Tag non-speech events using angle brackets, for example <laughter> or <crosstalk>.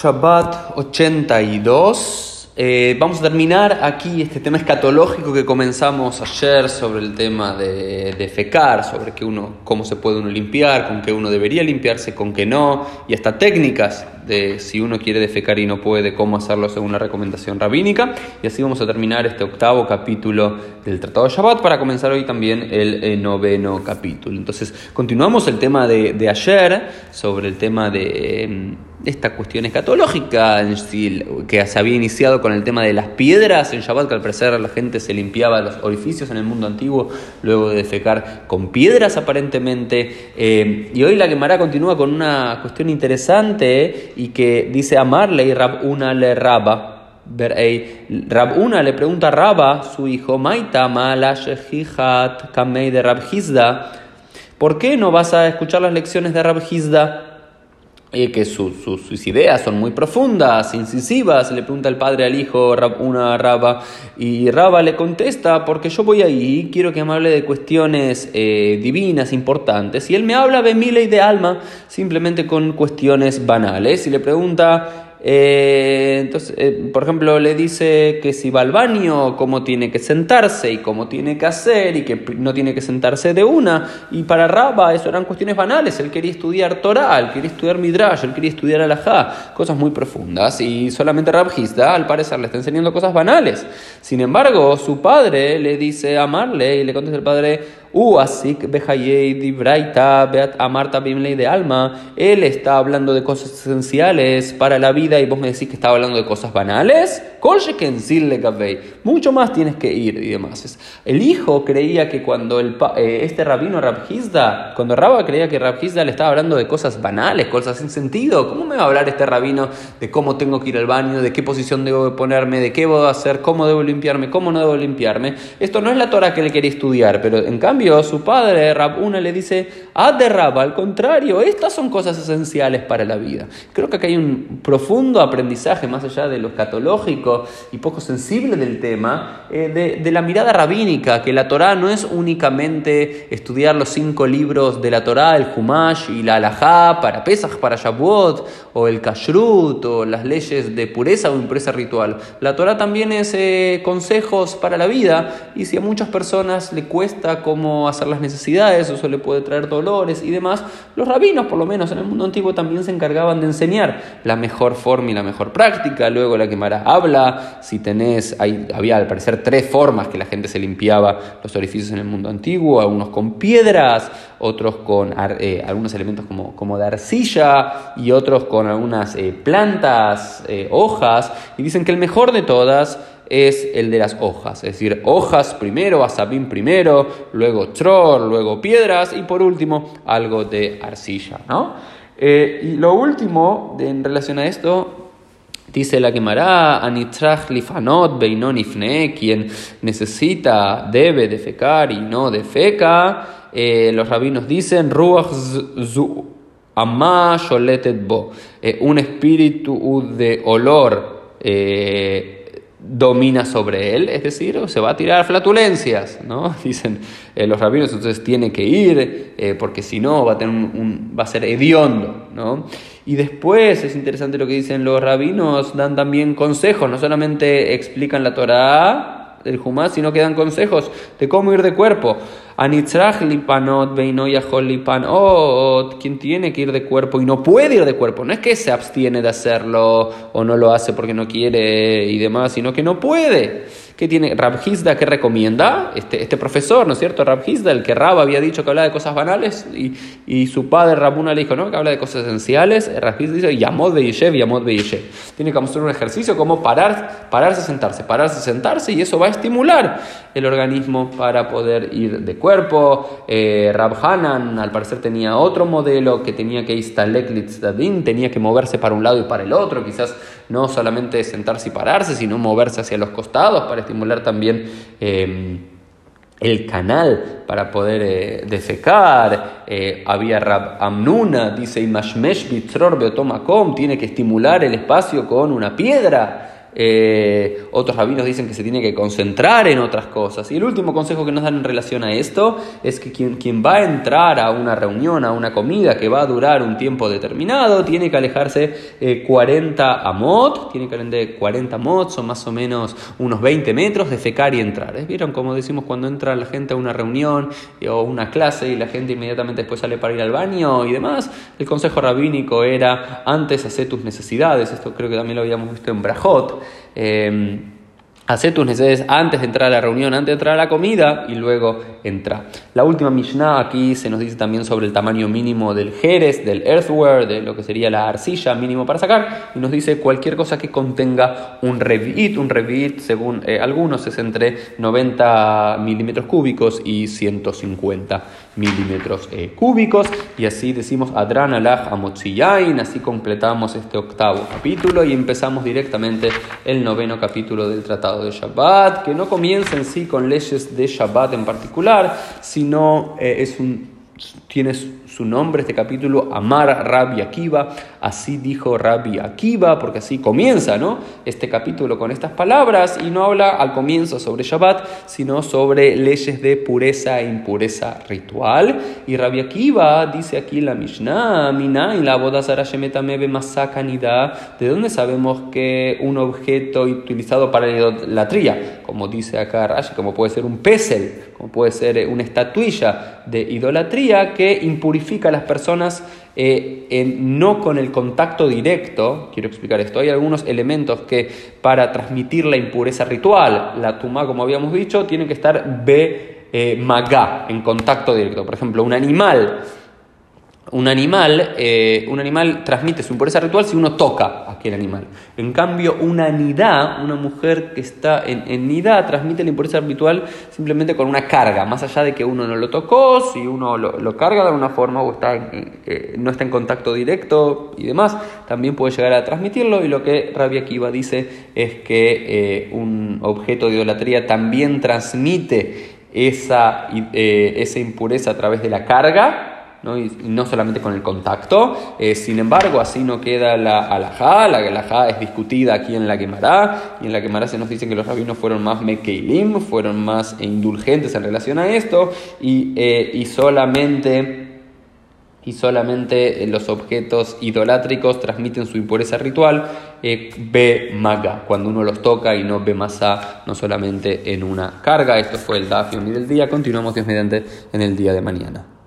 Shabbat 82. Eh, vamos a terminar aquí este tema escatológico que comenzamos ayer sobre el tema de, de, fecar, sobre que uno, cómo se puede uno limpiar, con qué uno debería limpiarse, con qué no, y hasta técnicas de si uno quiere defecar y no puede, cómo hacerlo según la recomendación rabínica. Y así vamos a terminar este octavo capítulo del Tratado de Shabbat para comenzar hoy también el, el noveno capítulo. Entonces, continuamos el tema de, de ayer sobre el tema de esta cuestión escatológica que se había iniciado con el tema de las piedras en Shabbat, que al parecer la gente se limpiaba los orificios en el mundo antiguo luego de defecar con piedras aparentemente. Eh, y hoy la Gemara continúa con una cuestión interesante y que dice amarle y Rabuna le raba. Rabuna le pregunta a Raba, su hijo, Maita Kamei de Rabhizda, ¿por qué no vas a escuchar las lecciones de Rabhizda? Eh, que sus ideas son muy profundas, incisivas, le pregunta el padre al hijo una raba y Raba le contesta, porque yo voy ahí, quiero que me hable de cuestiones eh, divinas, importantes, y él me habla de mi ley de alma, simplemente con cuestiones banales, y le pregunta, eh, entonces, eh, por ejemplo, le dice que si va al baño, cómo tiene que sentarse y cómo tiene que hacer y que no tiene que sentarse de una. Y para Rabba eso eran cuestiones banales. Él quería estudiar Torah, él quería estudiar Midrash, él quería estudiar Alajá, cosas muy profundas. Y solamente Rab al parecer, le está enseñando cosas banales. Sin embargo, su padre le dice amarle y le contesta el padre, Asik beat amarta de alma. Él está hablando de cosas esenciales para la vida y vos me decís que está hablando de cosas banales. Mucho más tienes que ir y demás. El hijo creía que cuando el, eh, este rabino Rabhizda, cuando Rabba creía que Rabhizda le estaba hablando de cosas banales, cosas sin sentido, ¿cómo me va a hablar este rabino de cómo tengo que ir al baño, de qué posición debo ponerme, de qué debo hacer, cómo debo limpiarme, cómo no debo limpiarme? Esto no es la Torah que él quería estudiar, pero en cambio su padre, Rabuna, le dice, ah, de Rabba, al contrario, estas son cosas esenciales para la vida. Creo que acá hay un profundo aprendizaje, más allá de lo escatológico, y poco sensible del tema, eh, de, la mirada rabínica, que la Torá no es únicamente estudiar los cinco libros de la Torá, el Humash y la Alajá, para Pesach, para Shavuot, o el Kashrut, o las leyes de pureza o impureza ritual. La Torá también es eh, consejos para la vida, y si a muchas personas le cuesta hacer las necesidades, eso le puede traer dolores y demás, los rabinos, por lo menos en el mundo antiguo, también se encargaban de enseñar la mejor forma y la mejor práctica. Luego la quemará habla si tenés, había al parecer tres formas que la gente se limpiaba los orificios en el mundo antiguo, algunos con piedras, otros con eh, algunos elementos como, como, de arcilla y otros con algunas eh, plantas, eh, hojas, y dicen que el mejor de todas es el de las hojas, es decir, hojas primero, asabín primero, luego tror, luego piedras y por último algo de arcilla. ¿no? y lo último en relación a esto Dice la Gemara, Anitrach lifanot beinonifne, quien necesita, debe defecar y no defeca. Eh, los rabinos dicen, Ruach zu amma sholetet bo, eh, un espíritu de olor. Eh, domina sobre él, es decir, se va a tirar flatulencias, ¿no? <laughs> Dicen eh, los rabinos, entonces tiene que ir, eh, porque si no va a, tener un, va a ser hediondo, ¿no? Y después es interesante lo que dicen los rabinos, dan también consejos, no solamente explican la Torah, el Humás, sino que dan consejos de cómo ir de cuerpo. Anitzrach quien tiene que ir de cuerpo y no puede ir de cuerpo, no es que se abstiene de hacerlo o no lo hace porque no quiere y demás, sino que no puede. ¿Qué tiene Rabhizda que recomienda? Este, este profesor, ¿no es cierto? Rabhizda, el que Rab había dicho que hablaba de cosas banales y, y su padre Rabuna le dijo, ¿no? Que habla de cosas esenciales. Rabhizda dice, Yamod Beyeshev, Yamod Beyeshev. Tiene que hacer un ejercicio como parar, pararse, sentarse, pararse, sentarse y eso va a estimular el organismo para poder ir de cuerpo. Eh, Rab Hanan, al parecer, tenía otro modelo que tenía que Dadin, tenía que moverse para un lado y para el otro, quizás no solamente sentarse y pararse, sino moverse hacia los costados para estimular también em, el canal para poder eh, defecar. Eh, había Rab Amnuna, dice tiene que estimular el espacio con una piedra. Eh, otros rabinos dicen que se tiene que concentrar en otras cosas. Y el último consejo que nos dan en relación a esto es que quien, va a entrar a una reunión, a una comida que va a durar un tiempo determinado, tiene que alejarse 40 eh, amot, tiene que alejarse 40 amot, son más o menos unos 20 metros de fecar y entrar. ¿eh? ¿Vieron como decimos cuando entra la gente a una reunión o una clase y la gente inmediatamente después sale para ir al baño y demás? El consejo rabínico era antes hacer tus necesidades, esto creo que también lo habíamos visto en Brajot. Eh, tus necesidades antes de entrar a la reunión, antes de entrar a la comida y luego entra. La última Mishnah aquí se nos dice también sobre el tamaño mínimo del jerez, del earthware, de lo que sería la arcilla mínimo para sacar, y nos dice cualquier cosa que contenga un revit. Un revit, según eh, algunos, es entre 90 milímetros cúbicos y 150 milímetros eh, cúbicos. Y así decimos Adran Alach Amotziyain, así completamos este octavo capítulo y empezamos directamente el noveno capítulo del Tratado de Shabbat, que no comienza en sí con leyes de Shabbat en particular, sino eh, es un tiene su nombre este capítulo, Amar Rabbi Akiva, así dijo Rabbi Akiva, porque así comienza ¿no? este capítulo con estas palabras y no habla al comienzo sobre Shabbat, sino sobre leyes de pureza e impureza ritual. Y Rabbi Akiva dice aquí la Mishnah, Minay, la boda ¿de dónde sabemos que un objeto utilizado para la tría, como dice acá Rashi, como puede ser un pesel, como puede ser una estatuilla de idolatría, que impurifica a las personas eh, no con el contacto directo. Quiero explicar esto. Hay algunos elementos que para transmitir la impureza ritual, la tumá, como habíamos dicho, tiene que estar be eh, en contacto directo. Por ejemplo, un animal un animal, eh, un animal transmite su impureza ritual si uno toca a aquel animal. En cambio, una nidá, una mujer que está en, en nidá, transmite la impureza ritual simplemente con una carga, más allá de que uno no lo tocó, si uno lo, carga de alguna forma o está eh, no está en contacto directo y demás, también puede llegar a transmitirlo. Y lo que Rabia Akiva dice es que eh, un objeto de idolatría también transmite esa, esa impureza a través de la carga ¿no? Y, no solamente con el contacto. Eh, sin embargo, así no queda la alajá, la alajá es discutida aquí en la quemará, y en la quemará se nos dice que los rabinos fueron más mekeilim, fueron más indulgentes en relación a esto, y, eh, y solamente y solamente los objetos idolátricos transmiten su impureza ritual, eh, maga, cuando uno los toca y no ve masa, no solamente en una carga. Esto fue el Dafium del día. Continuamos Dios mediante en el día de mañana.